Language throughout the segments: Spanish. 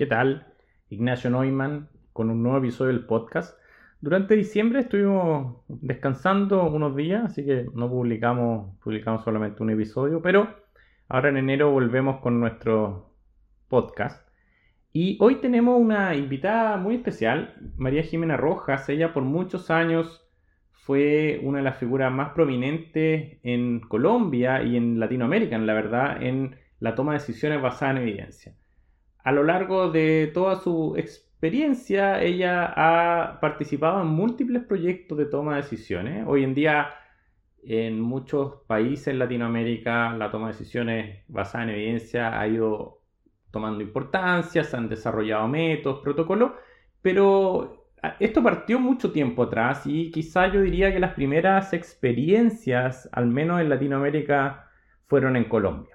¿Qué tal? Ignacio Neumann con un nuevo episodio del podcast. Durante diciembre estuvimos descansando unos días, así que no publicamos, publicamos solamente un episodio, pero ahora en enero volvemos con nuestro podcast. Y hoy tenemos una invitada muy especial, María Jimena Rojas. Ella por muchos años fue una de las figuras más prominentes en Colombia y en Latinoamérica, en la verdad, en la toma de decisiones basada en evidencia a lo largo de toda su experiencia, ella ha participado en múltiples proyectos de toma de decisiones. Hoy en día, en muchos países en Latinoamérica, la toma de decisiones basada en evidencia ha ido tomando importancia, se han desarrollado métodos, protocolos, pero esto partió mucho tiempo atrás y quizá yo diría que las primeras experiencias, al menos en Latinoamérica, fueron en Colombia.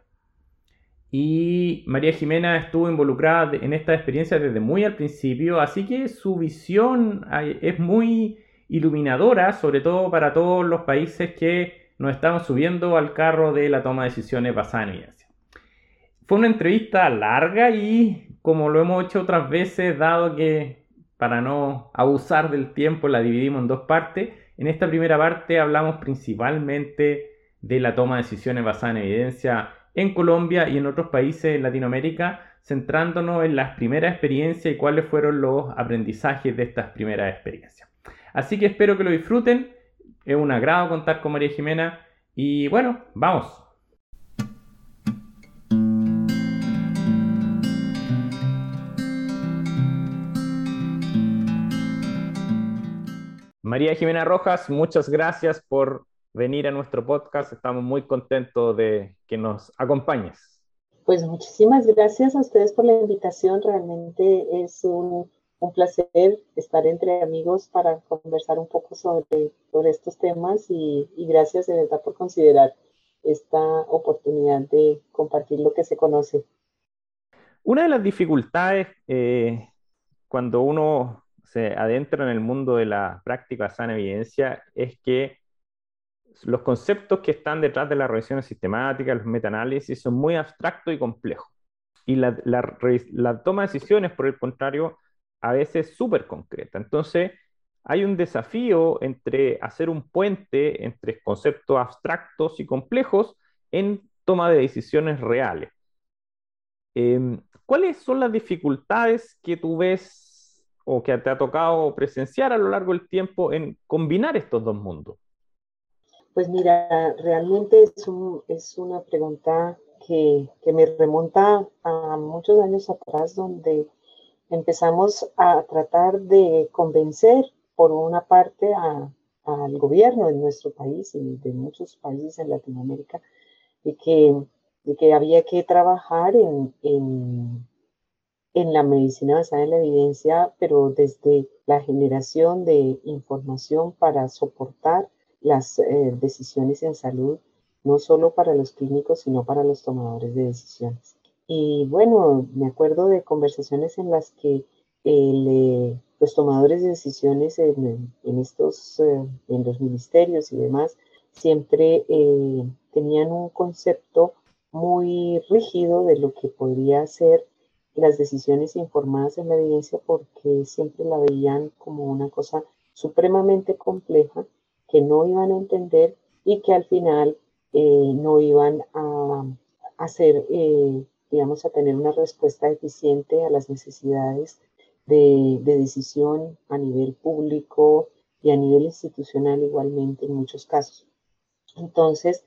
Y María Jimena estuvo involucrada en esta experiencia desde muy al principio, así que su visión es muy iluminadora, sobre todo para todos los países que nos estamos subiendo al carro de la toma de decisiones basada en evidencia. Fue una entrevista larga y como lo hemos hecho otras veces, dado que para no abusar del tiempo la dividimos en dos partes, en esta primera parte hablamos principalmente de la toma de decisiones basada en evidencia en Colombia y en otros países en Latinoamérica, centrándonos en las primeras experiencias y cuáles fueron los aprendizajes de estas primeras experiencias. Así que espero que lo disfruten. Es un agrado contar con María Jimena y bueno, vamos. María Jimena Rojas, muchas gracias por venir a nuestro podcast. Estamos muy contentos de que nos acompañes. Pues muchísimas gracias a ustedes por la invitación. Realmente es un, un placer estar entre amigos para conversar un poco sobre, sobre estos temas y, y, gracias de verdad por considerar esta oportunidad de compartir lo que se conoce. Una de las dificultades eh, cuando uno se adentra en el mundo de la práctica sana evidencia es que los conceptos que están detrás de las revisiones sistemáticas, los metaanálisis, son muy abstractos y complejos. Y la, toma de decisiones, por el contrario, a veces es súper concreta. Entonces, hay un desafío entre hacer un puente entre conceptos abstractos y complejos en toma de decisiones reales. Em, ¿Cuáles son las dificultades que tú ves o que te ha tocado presenciar a lo largo del tiempo en combinar estos dos mundos? Pues mira, realmente es, es una pregunta que, me remonta a muchos años atrás, donde empezamos a tratar de convencer, por una parte, al gobierno de nuestro país y de muchos países en Latinoamérica, de que, de que había que trabajar en, en, en la medicina basada en la evidencia, pero desde la generación de información para soportar las eh, decisiones en salud, no solo para los clínicos, sino para los tomadores de decisiones. Y bueno, me acuerdo de conversaciones en las que eh, los tomadores de decisiones en, estos, eh, en los ministerios y demás, siempre tenían un concepto muy rígido de lo que podría ser las decisiones informadas en la evidencia porque siempre la veían como una cosa supremamente compleja que no iban a entender y que al final eh, no iban a hacer, eh, digamos, a tener una respuesta eficiente a las necesidades de, decisión a nivel público y a nivel institucional igualmente en muchos casos. Entonces,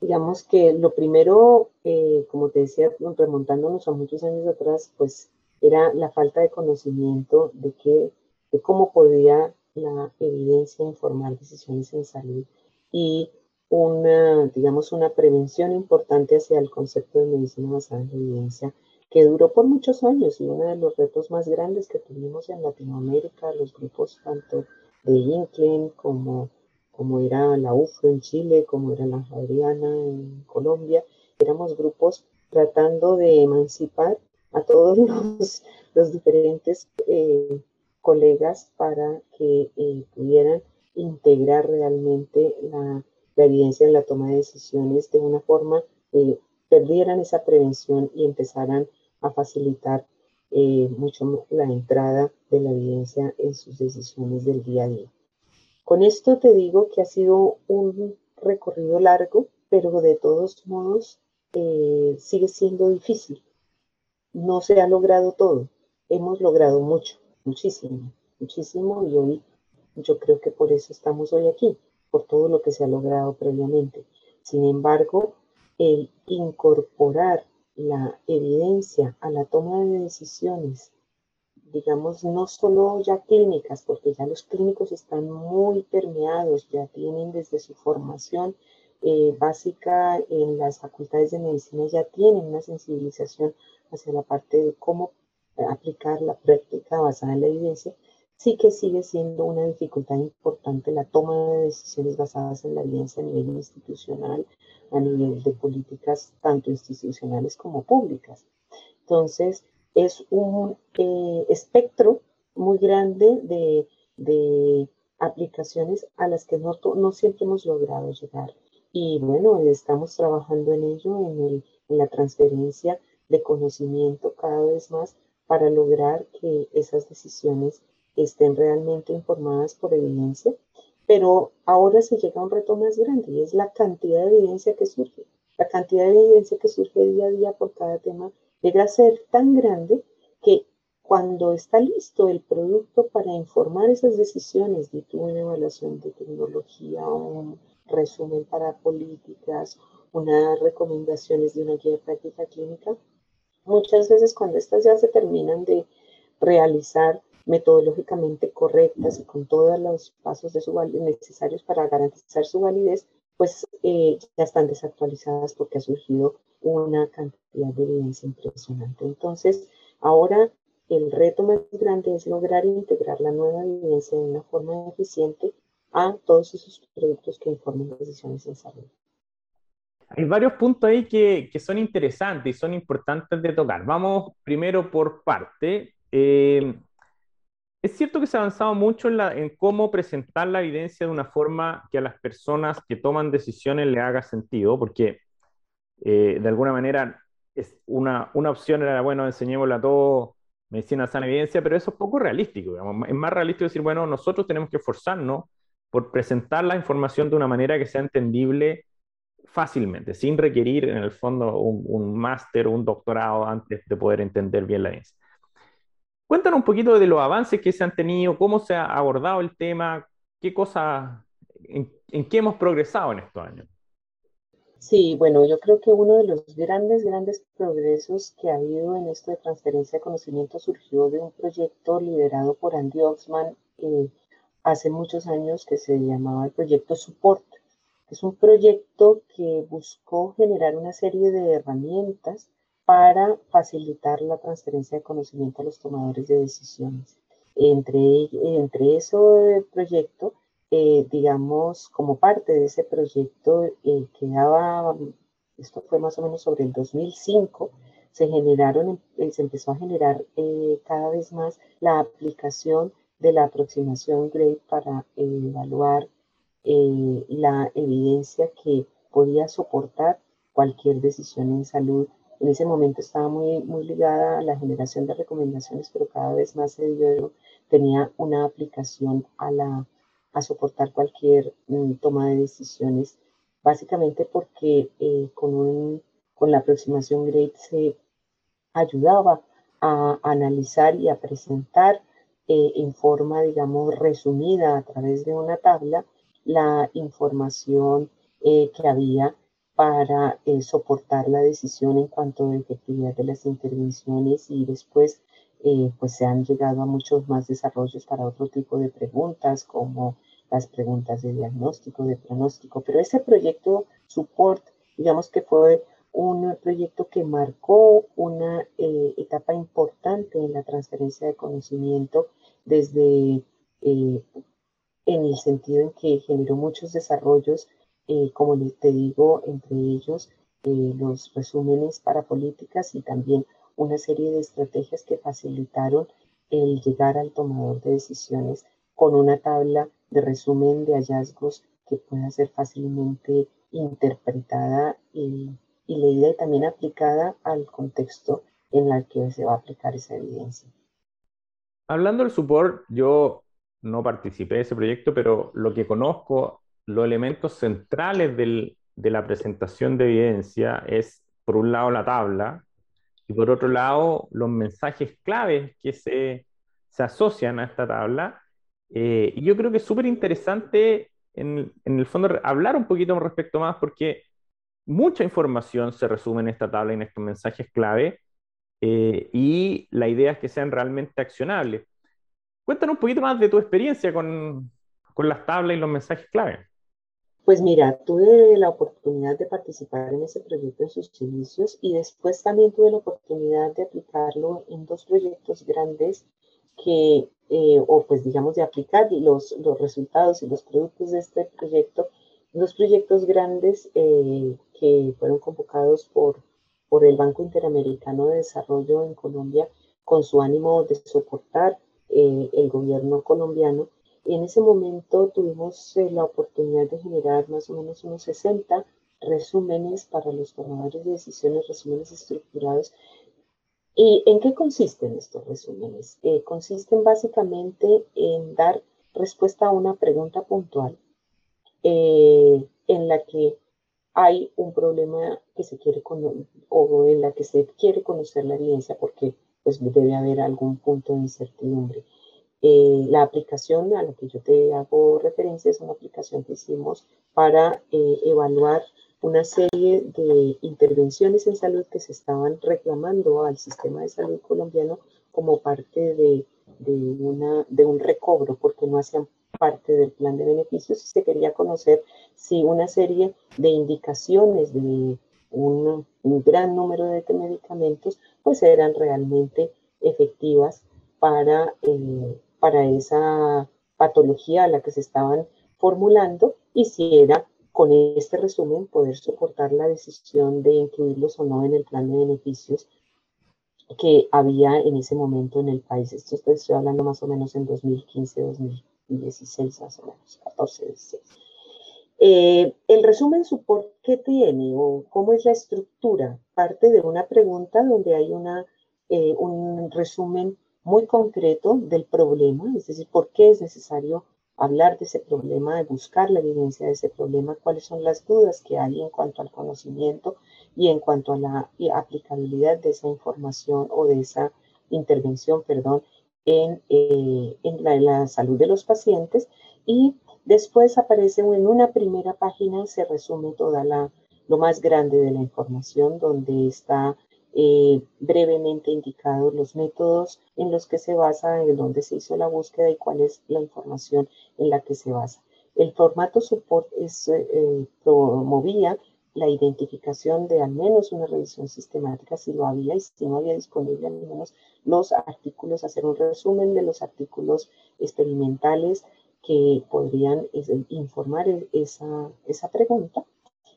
digamos que lo primero, eh, como te decía, remontándonos a muchos años atrás, pues era la falta de conocimiento de, que, de cómo podía la evidencia informar decisiones en salud y una, digamos, una prevención importante hacia el concepto de medicina basada en la evidencia que duró por muchos años y uno de los retos más grandes que tuvimos en Latinoamérica, los grupos tanto de INCLEN como, como era la UFRO en Chile, como era la Adriana en Colombia, éramos grupos tratando de emancipar a todos los, los diferentes eh, colegas para que eh, pudieran integrar realmente la, evidencia en la toma de decisiones de una forma que perdieran esa prevención y empezaran a facilitar eh, mucho la entrada de la evidencia en sus decisiones del día a día. Con esto te digo que ha sido un recorrido largo, pero de todos modos eh, sigue siendo difícil. No se ha logrado todo. Hemos logrado mucho, muchísimo, muchísimo y hoy yo creo que por eso estamos hoy aquí, por todo lo que se ha logrado previamente. Sin embargo, el incorporar la evidencia a la toma de decisiones, digamos, no solo ya clínicas, porque ya los clínicos están muy permeados, ya tienen desde su formación eh, básica en las facultades de medicina, ya tienen una sensibilización hacia la parte de cómo aplicar la práctica basada en la evidencia, sí que sigue siendo una dificultad importante la toma de decisiones basadas en la evidencia a nivel institucional, a nivel de políticas tanto institucionales como públicas. Entonces, es un eh, espectro muy grande de, de, aplicaciones a las que no, no, siempre hemos logrado llegar. Y bueno, estamos trabajando en ello, en, el, en la transferencia de conocimiento cada vez más para lograr que esas decisiones estén realmente informadas por evidencia, pero ahora se llega a un reto más grande y es la cantidad de evidencia que surge. La cantidad de evidencia que surge día a día por cada tema llega a ser tan grande que cuando está listo el producto para informar esas decisiones, de una evaluación de tecnología, un resumen para políticas, unas recomendaciones de una guía de práctica clínica, muchas veces cuando estas ya se terminan de realizar metodológicamente correctas y con todos los pasos de su necesarios para garantizar su validez, pues eh, ya están desactualizadas porque ha surgido una cantidad de evidencia impresionante. Entonces, ahora el reto más grande es lograr integrar la nueva evidencia de una forma eficiente a todos esos productos que informan decisiones en salud. Hay varios puntos ahí que, que, son interesantes y son importantes de tocar. Vamos primero por parte. Eh, es cierto que se ha avanzado mucho en, cómo presentar la evidencia de una forma que a las personas que toman decisiones le haga sentido, porque eh, de alguna manera es una, una opción era, bueno, enseñémosle a todos medicina sana evidencia, pero eso es poco realístico. Es más realístico decir, bueno, nosotros tenemos que esforzarnos por presentar la información de una manera que sea entendible fácilmente, sin requerir en el fondo un, máster o un doctorado antes de poder entender bien la evidencia. Cuéntanos un poquito de los avances que se han tenido, cómo se ha abordado el tema, qué cosas, en, qué hemos progresado en estos años. Sí, bueno, yo creo que uno de los grandes, grandes progresos que ha habido en esto de transferencia de conocimiento surgió de un proyecto liderado por Andy Oxman eh, hace muchos años que se llamaba el proyecto Support. Es un proyecto que buscó generar una serie de herramientas para facilitar la transferencia de conocimiento a los tomadores de decisiones. Entre, entre ese proyecto, eh, digamos, como parte de ese proyecto eh, que esto fue más o menos sobre el 2005, se generaron, eh, se empezó a generar cada vez más la aplicación de la aproximación GRADE para evaluar la evidencia que podía soportar cualquier decisión en salud. En ese momento estaba muy, muy ligada a la generación de recomendaciones, pero cada vez más se dio, tenía una aplicación a, la, a soportar cualquier mm, toma de decisiones, básicamente porque eh, con, un, con la aproximación GRADE se ayudaba a analizar y a presentar eh, en forma, digamos, resumida a través de una tabla la información eh, que había para eh, soportar la decisión en cuanto a efectividad de las intervenciones y después eh, pues se han llegado a muchos más desarrollos para otro tipo de preguntas como las preguntas de diagnóstico, de pronóstico, pero ese proyecto support, digamos que fue un proyecto que marcó una eh, etapa importante en la transferencia de conocimiento desde en el sentido en que generó muchos desarrollos eh, como te digo, entre ellos eh, los resúmenes para políticas y también una serie de estrategias que facilitaron el llegar al tomador de decisiones con una tabla de resumen de hallazgos que pueda ser fácilmente interpretada y, leída y también aplicada al contexto en la que se va a aplicar esa evidencia. Hablando del support, yo no participé de ese proyecto, pero lo que conozco, los elementos centrales de la presentación de evidencia es, por un lado, la tabla y por otro lado, los mensajes claves que se, se asocian a esta tabla. Eh, y yo creo que es súper interesante, en, el fondo, hablar un poquito respecto más, porque mucha información se resume en esta tabla y en estos mensajes clave, eh, y la idea es que sean realmente accionables. Cuéntanos un poquito más de tu experiencia con, con las tablas y los mensajes clave. Pues mira, tuve la oportunidad de participar en ese proyecto en sus inicios y después también tuve la oportunidad de aplicarlo en dos proyectos grandes que, eh, o pues digamos de aplicar los, los resultados y los productos de este proyecto, dos proyectos grandes eh, que fueron convocados por por el Banco Interamericano de Desarrollo en Colombia con su ánimo de soportar eh, el gobierno colombiano. Y en ese momento tuvimos eh, la oportunidad de generar más o menos unos 60 resúmenes para los tomadores de decisiones, resúmenes estructurados. ¿Y en qué consisten estos resúmenes? Eh, consisten básicamente en dar respuesta a una pregunta puntual en la que hay un problema que se quiere o en la que se quiere conocer la evidencia porque pues debe haber algún punto de incertidumbre. Eh, la aplicación a la que yo te hago referencia es una aplicación que hicimos para eh, evaluar una serie de intervenciones en salud que se estaban reclamando al sistema de salud colombiano como parte de, de, una, de un recobro, porque no hacían parte del plan de beneficios y se quería conocer si una serie de indicaciones de un, gran número de medicamentos pues eran realmente efectivas para, eh, para esa patología a la que se estaban formulando y si era con este resumen poder soportar la decisión de incluirlos o no en el plan de beneficios que había en ese momento en el país. Esto estoy hablando más o menos en 2015-2016. 16 más o menos, 14, 16. Eh, el resumen support, ¿qué tiene o cómo es la estructura? Parte de una pregunta donde hay una, eh, un resumen muy concreto del problema, es decir, por qué es necesario hablar de ese problema, de buscar la evidencia de ese problema, cuáles son las dudas que hay en cuanto al conocimiento y en cuanto a la aplicabilidad de esa información o de esa intervención, perdón, en, eh, en, la, salud de los pacientes y después aparece en una primera página, se resume toda la, lo más grande de la información donde está eh, brevemente indicados los métodos en los que se basa, en donde se hizo la búsqueda y cuál es la información en la que se basa. El formato support es, eh, promovía la identificación de al menos una revisión sistemática si lo había y si no había disponible al menos los artículos, hacer un resumen de los artículos experimentales que podrían informar e-, esa, esa pregunta.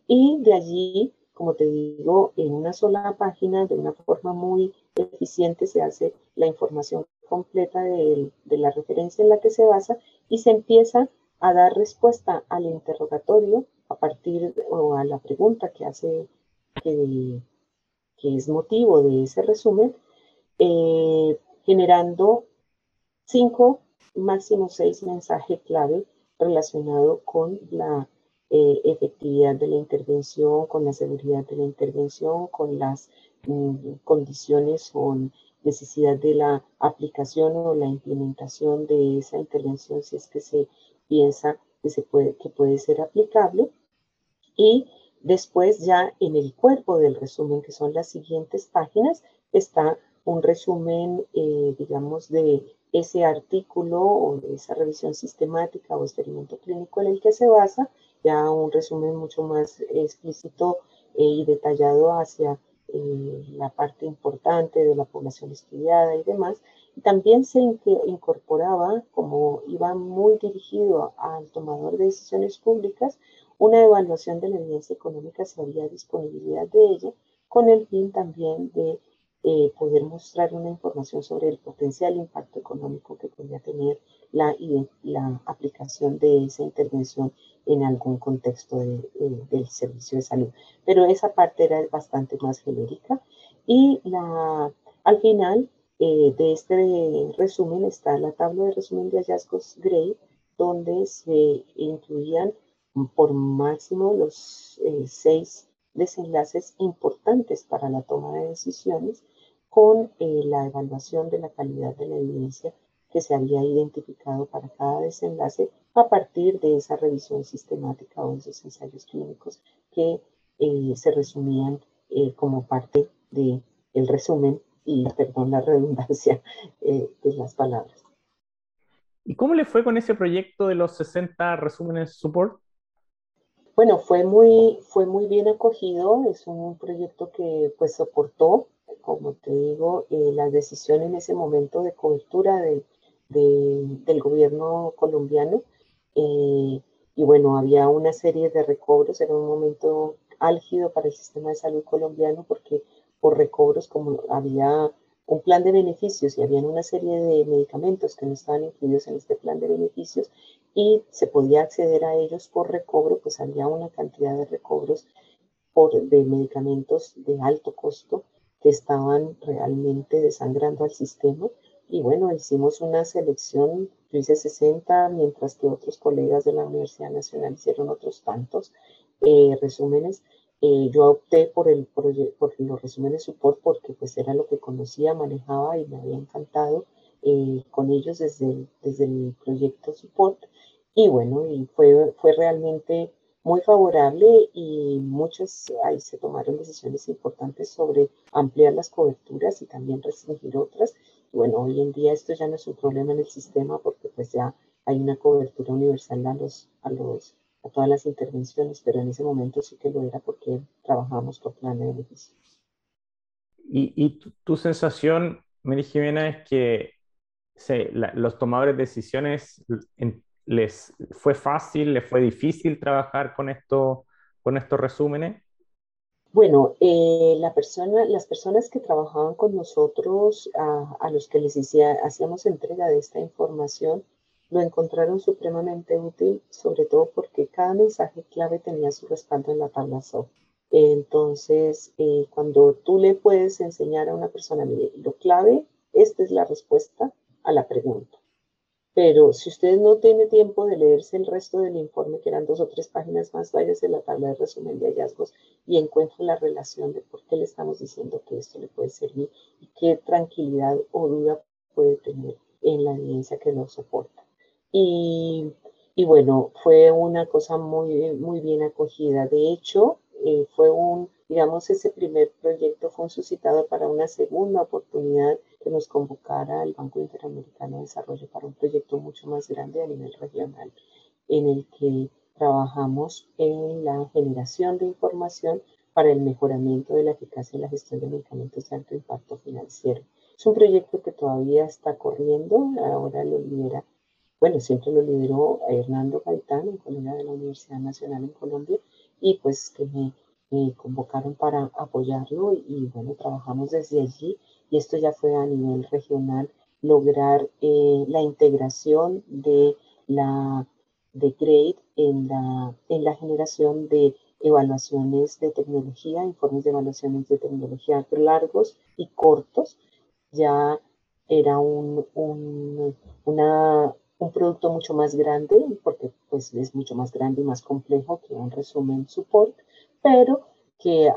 Y de allí, como te digo, en una sola página, de una forma muy eficiente, se hace la información completa de, de la referencia en la que se basa y se empieza a dar respuesta al interrogatorio a partir o a la pregunta que hace, que, es motivo de ese resumen, eh, generando cinco, máximo seis mensajes clave relacionados con la eh, efectividad de la intervención, con la seguridad de la intervención, con las mm, condiciones o necesidad de la aplicación o la implementación de esa intervención si es que se piensa que, se puede, que puede ser aplicable. Y después ya en el cuerpo del resumen, que son las siguientes páginas, está un resumen, eh, digamos, de ese artículo o esa revisión sistemática o experimento clínico en el que se basa, ya un resumen mucho más explícito eh, y detallado hacia eh, la parte importante de la población estudiada y demás. También se incorporaba, como iba muy dirigido al tomador de decisiones públicas, una evaluación de la evidencia económica si había disponibilidad de ella, con el fin también de eh, poder mostrar una información sobre el potencial impacto económico que podría tener la, la aplicación de esa intervención en algún contexto eh, del servicio de salud. Pero esa parte era bastante más genérica y la Al final eh, de este resumen está la tabla de resumen de hallazgos Gray, donde se incluían por máximo los eh, seis desenlaces importantes para la toma de decisiones con eh, la evaluación de la calidad de la evidencia que se había identificado para cada desenlace a partir de esa revisión sistemática o esos ensayos clínicos que eh, se resumían eh, como parte del el resumen y, perdón la redundancia de las palabras. ¿Y cómo le fue con ese proyecto de los 60 resúmenes support? Bueno, fue muy, fue muy bien acogido, es un proyecto que pues soportó, como te digo, eh, las decisiones en ese momento de cobertura de, del gobierno colombiano. Eh, y bueno, había una serie de recobros, era un momento álgido para el sistema de salud colombiano porque por recobros como había un plan de beneficios y había una serie de medicamentos que no estaban incluidos en este plan de beneficios y se podía acceder a ellos por recobro, pues había una cantidad de recobros por, de medicamentos de alto costo que estaban realmente desangrando al sistema. Y bueno, hicimos una selección, yo hice 60, mientras que otros colegas de la Universidad Nacional hicieron otros tantos eh, resúmenes eh, yo opté por, el, por, los resúmenes support porque pues era lo que conocía, manejaba y me había encantado eh, con ellos desde el, desde el proyecto support. Y bueno, y fue, fue realmente muy favorable y muchas, ahí se tomaron decisiones importantes sobre ampliar las coberturas y también restringir otras. Bueno, hoy en día esto ya no es un problema en el sistema porque pues ya hay una cobertura universal a los, a los a todas las intervenciones, pero en ese momento sí que lo era porque trabajábamos con plan de beneficios. ¿Y, y tu, sensación, Mary Jimena, es que los tomadores de decisiones les fue fácil, les fue difícil trabajar con, esto, con estos resúmenes? Bueno, eh, las personas que trabajaban con nosotros, a, a los que les hacíamos entrega de esta información, lo encontraron supremamente útil, sobre todo porque cada mensaje clave tenía su respaldo en la tabla SOP. Entonces, eh, cuando tú le puedes enseñar a una persona, mire, lo clave, esta es la respuesta a la pregunta. Pero si usted no tiene tiempo de leerse el resto del informe, que eran dos o tres páginas más, váyase a la tabla de resumen de hallazgos y encuentre la relación de por qué le estamos diciendo que esto le puede servir y qué tranquilidad o duda puede tener en la evidencia que lo soporta. Y, y bueno, fue una cosa muy, muy bien acogida. De hecho, eh, fue un, digamos, ese primer proyecto fue un suscitado para una segunda oportunidad que nos convocara el Banco Interamericano de Desarrollo para un proyecto mucho más grande a nivel regional, en el que trabajamos en la generación de información para el mejoramiento de la eficacia y la gestión de medicamentos de alto impacto financiero. Es un proyecto que todavía está corriendo, ahora lo lidera bueno, siempre lo lideró Hernando Gaitán, un colega de la Universidad Nacional en Colombia, y pues que me, convocaron para apoyarlo y bueno, trabajamos desde allí y esto ya fue a nivel regional, lograr eh, la integración de la de GRADE en la, en la generación de evaluaciones de tecnología, informes de evaluaciones de tecnología largos y cortos. Ya era un, un, una, un producto mucho más grande, porque pues es mucho más grande y más complejo que un resumen support, pero que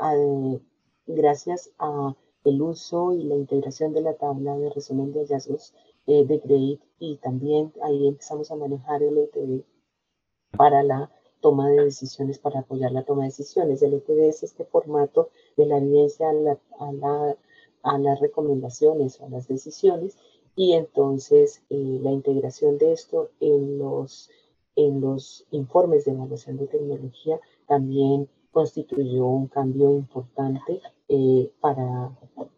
gracias a el uso y la integración de la tabla de resumen de hallazgos eh, de GRADE y también ahí empezamos a manejar el ETD para la toma de decisiones, para apoyar la toma de decisiones. El ETD es este formato de la evidencia a, la, a las recomendaciones o a las decisiones y entonces eh, la integración de esto en los, en los informes de evaluación de tecnología también constituyó un cambio importante eh, para,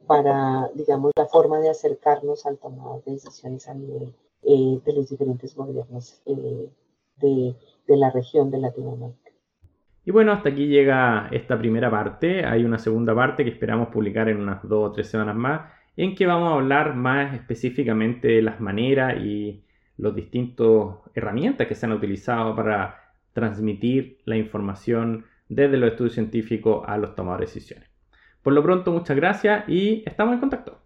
para, digamos, la forma de acercarnos al tomado de decisiones a nivel eh, de los diferentes gobiernos de, de la región de Latinoamérica. Y bueno, hasta aquí llega esta primera parte. Hay una segunda parte que esperamos publicar en unas dos o tres semanas más en que vamos a hablar más específicamente de las maneras y las distintas herramientas que se han utilizado para transmitir la información desde los estudios científicos a los tomadores de decisiones. Por lo pronto, muchas gracias y estamos en contacto.